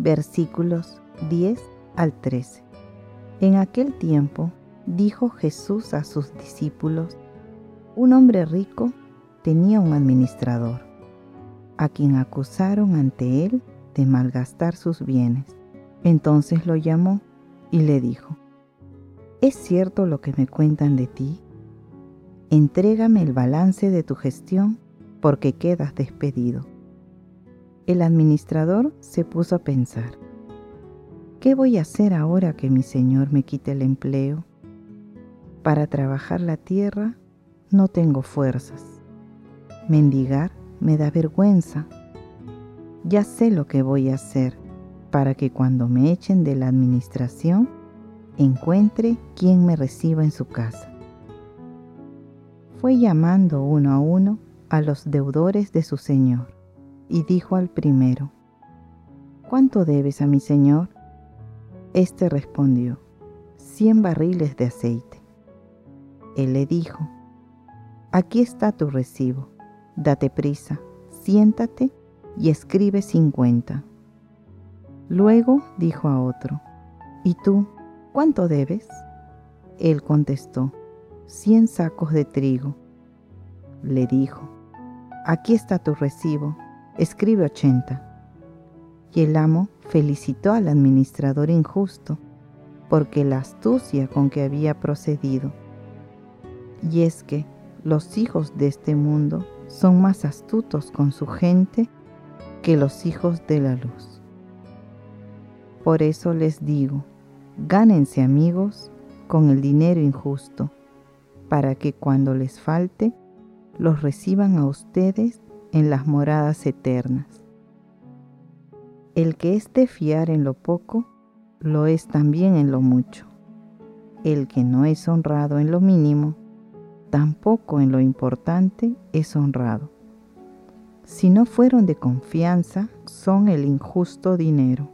versículos 10 al 13. En aquel tiempo dijo Jesús a sus discípulos, un hombre rico tenía un administrador, a quien acusaron ante él de malgastar sus bienes. Entonces lo llamó y le dijo, ¿es cierto lo que me cuentan de ti? Entrégame el balance de tu gestión porque quedas despedido. El administrador se puso a pensar, ¿qué voy a hacer ahora que mi Señor me quite el empleo? Para trabajar la tierra no tengo fuerzas. Mendigar me da vergüenza. Ya sé lo que voy a hacer para que cuando me echen de la administración encuentre quien me reciba en su casa fue llamando uno a uno a los deudores de su señor y dijo al primero, ¿Cuánto debes a mi señor? Este respondió, cien barriles de aceite. Él le dijo, Aquí está tu recibo, date prisa, siéntate y escribe cincuenta. Luego dijo a otro, ¿Y tú cuánto debes? Él contestó, cien sacos de trigo. Le dijo, aquí está tu recibo, escribe ochenta. Y el amo felicitó al administrador injusto, porque la astucia con que había procedido. Y es que los hijos de este mundo son más astutos con su gente que los hijos de la luz. Por eso les digo, gánense amigos con el dinero injusto para que cuando les falte, los reciban a ustedes en las moradas eternas. El que es de fiar en lo poco, lo es también en lo mucho. El que no es honrado en lo mínimo, tampoco en lo importante es honrado. Si no fueron de confianza, son el injusto dinero.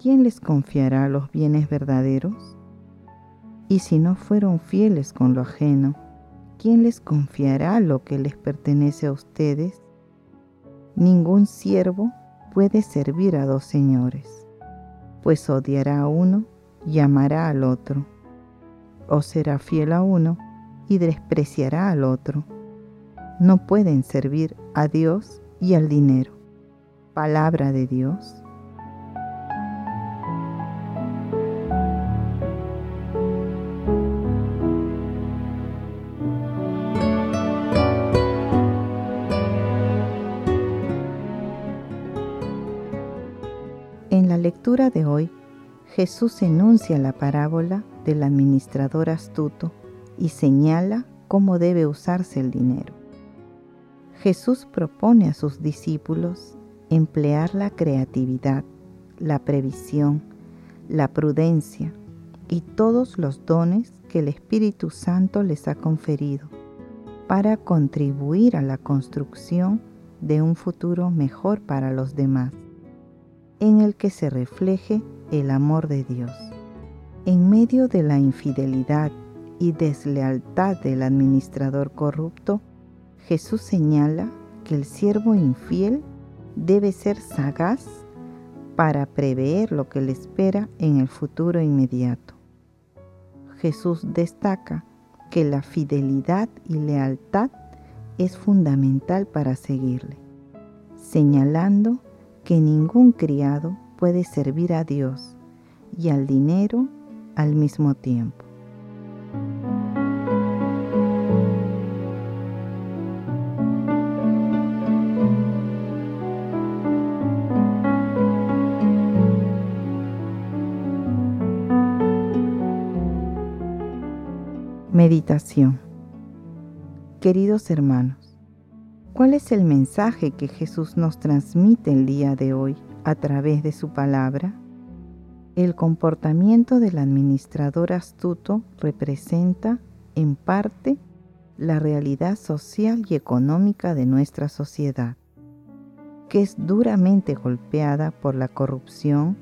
¿Quién les confiará los bienes verdaderos? Y si no fueron fieles con lo ajeno, ¿quién les confiará lo que les pertenece a ustedes? Ningún siervo puede servir a dos señores, pues odiará a uno y amará al otro, o será fiel a uno y despreciará al otro. No pueden servir a Dios y al dinero. Palabra de Dios. En la lectura de hoy, Jesús enuncia la parábola del administrador astuto y señala cómo debe usarse el dinero. Jesús propone a sus discípulos emplear la creatividad, la previsión, la prudencia y todos los dones que el Espíritu Santo les ha conferido para contribuir a la construcción de un futuro mejor para los demás en el que se refleje el amor de Dios. En medio de la infidelidad y deslealtad del administrador corrupto, Jesús señala que el siervo infiel debe ser sagaz para prever lo que le espera en el futuro inmediato. Jesús destaca que la fidelidad y lealtad es fundamental para seguirle, señalando que ningún criado puede servir a Dios y al dinero al mismo tiempo. Meditación Queridos hermanos, ¿cuál es el mensaje que Jesús nos transmite el día de hoy a través de su palabra? El comportamiento del administrador astuto representa, en parte, la realidad social y económica de nuestra sociedad, que es duramente golpeada por la corrupción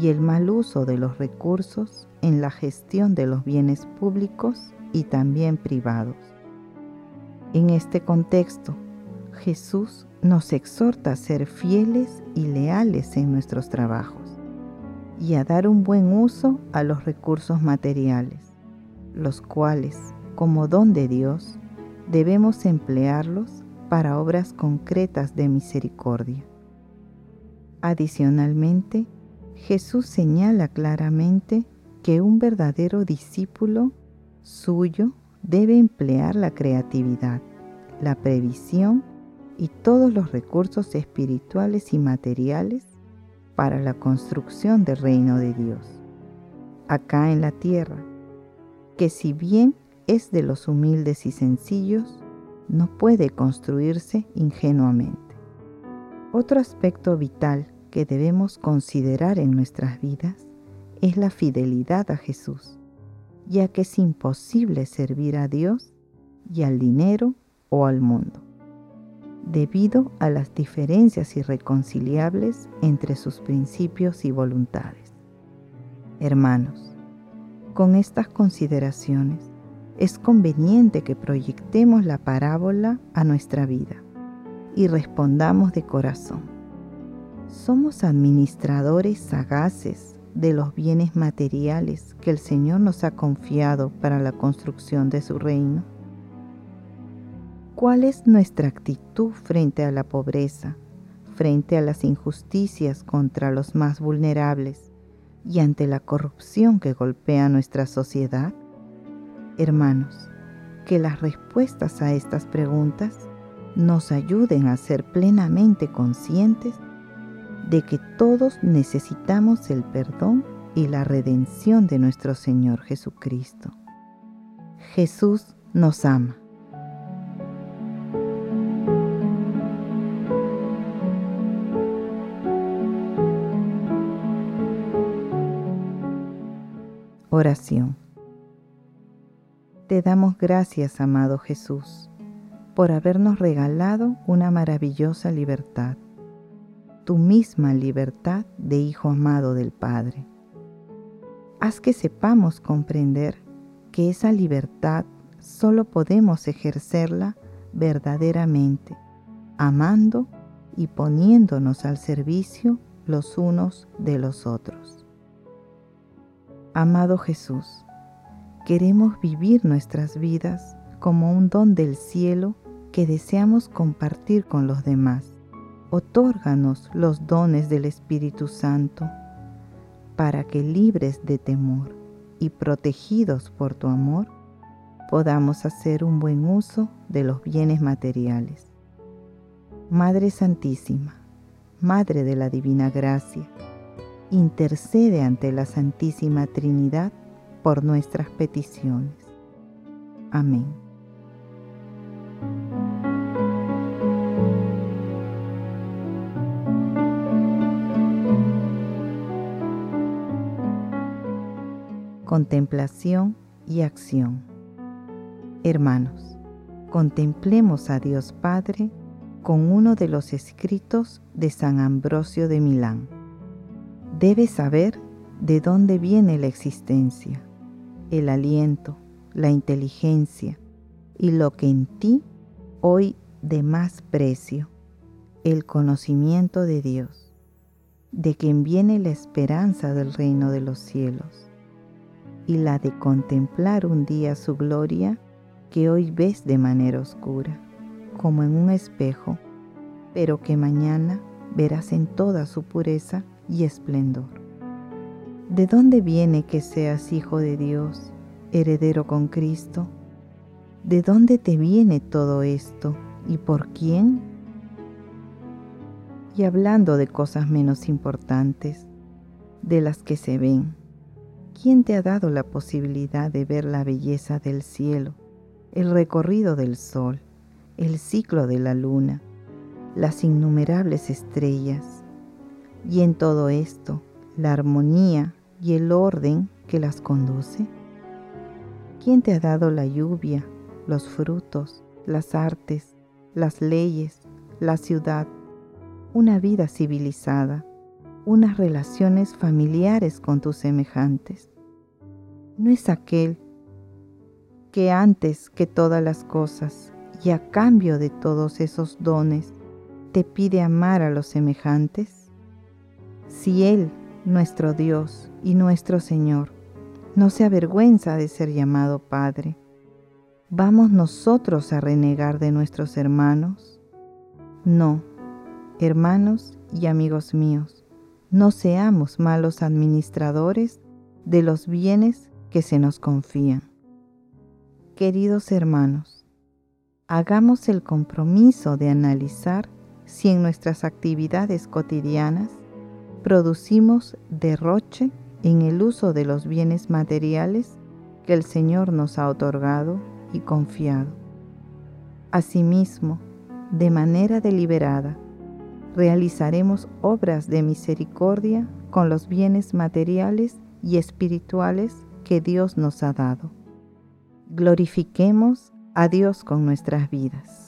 y el mal uso de los recursos en la gestión de los bienes públicos y también privados. En este contexto, Jesús nos exhorta a ser fieles y leales en nuestros trabajos y a dar un buen uso a los recursos materiales, los cuales, como don de Dios, debemos emplearlos para obras concretas de misericordia. Adicionalmente, Jesús señala claramente que un verdadero discípulo suyo debe emplear la creatividad, la previsión y todos los recursos espirituales y materiales para la construcción del reino de Dios, acá en la tierra, que si bien es de los humildes y sencillos, no puede construirse ingenuamente. Otro aspecto vital que debemos considerar en nuestras vidas es la fidelidad a Jesús ya que es imposible servir a Dios y al dinero o al mundo, debido a las diferencias irreconciliables entre sus principios y voluntades. Hermanos, con estas consideraciones, es conveniente que proyectemos la parábola a nuestra vida y respondamos de corazón. Somos administradores sagaces de los bienes materiales que el Señor nos ha confiado para la construcción de su reino? ¿Cuál es nuestra actitud frente a la pobreza, frente a las injusticias contra los más vulnerables y ante la corrupción que golpea nuestra sociedad? Hermanos, que las respuestas a estas preguntas nos ayuden a ser plenamente conscientes de que todos necesitamos el perdón y la redención de nuestro Señor Jesucristo. Jesús nos ama. Oración. Te damos gracias, amado Jesús, por habernos regalado una maravillosa libertad tu misma libertad de Hijo amado del Padre. Haz que sepamos comprender que esa libertad solo podemos ejercerla verdaderamente, amando y poniéndonos al servicio los unos de los otros. Amado Jesús, queremos vivir nuestras vidas como un don del cielo que deseamos compartir con los demás otórganos los dones del Espíritu Santo, para que libres de temor y protegidos por tu amor, podamos hacer un buen uso de los bienes materiales. Madre Santísima, Madre de la Divina Gracia, intercede ante la Santísima Trinidad por nuestras peticiones. Amén. contemplación y acción. Hermanos, contemplemos a Dios Padre con uno de los escritos de San Ambrosio de Milán. Debes saber de dónde viene la existencia, el aliento, la inteligencia y lo que en ti hoy de más precio, el conocimiento de Dios, de quien viene la esperanza del reino de los cielos y la de contemplar un día su gloria que hoy ves de manera oscura, como en un espejo, pero que mañana verás en toda su pureza y esplendor. ¿De dónde viene que seas hijo de Dios, heredero con Cristo? ¿De dónde te viene todo esto y por quién? Y hablando de cosas menos importantes, de las que se ven, ¿quién te ha dado la posibilidad de ver la belleza del cielo, el recorrido del sol, el ciclo de la luna, las innumerables estrellas, y en todo esto la armonía y el orden que las conduce? ¿Quién te ha dado la lluvia, los frutos, las artes, las leyes, la ciudad, una vida civilizada, unas relaciones familiares con tus semejantes? ¿No es aquel que antes que todas las cosas y a cambio de todos esos dones te pide amar a los semejantes? Si Él, nuestro Dios y nuestro Señor, no se avergüenza de ser llamado Padre, ¿vamos nosotros a renegar de nuestros hermanos? No, hermanos y amigos míos, no seamos malos administradores de los bienes que se nos confían. Queridos hermanos, hagamos el compromiso de analizar si en nuestras actividades cotidianas producimos derroche en el uso de los bienes materiales que el Señor nos ha otorgado y confiado. Asimismo, de manera deliberada, realizaremos obras de misericordia con los bienes materiales y espirituales que Dios nos ha dado. Glorifiquemos a Dios con nuestras vidas.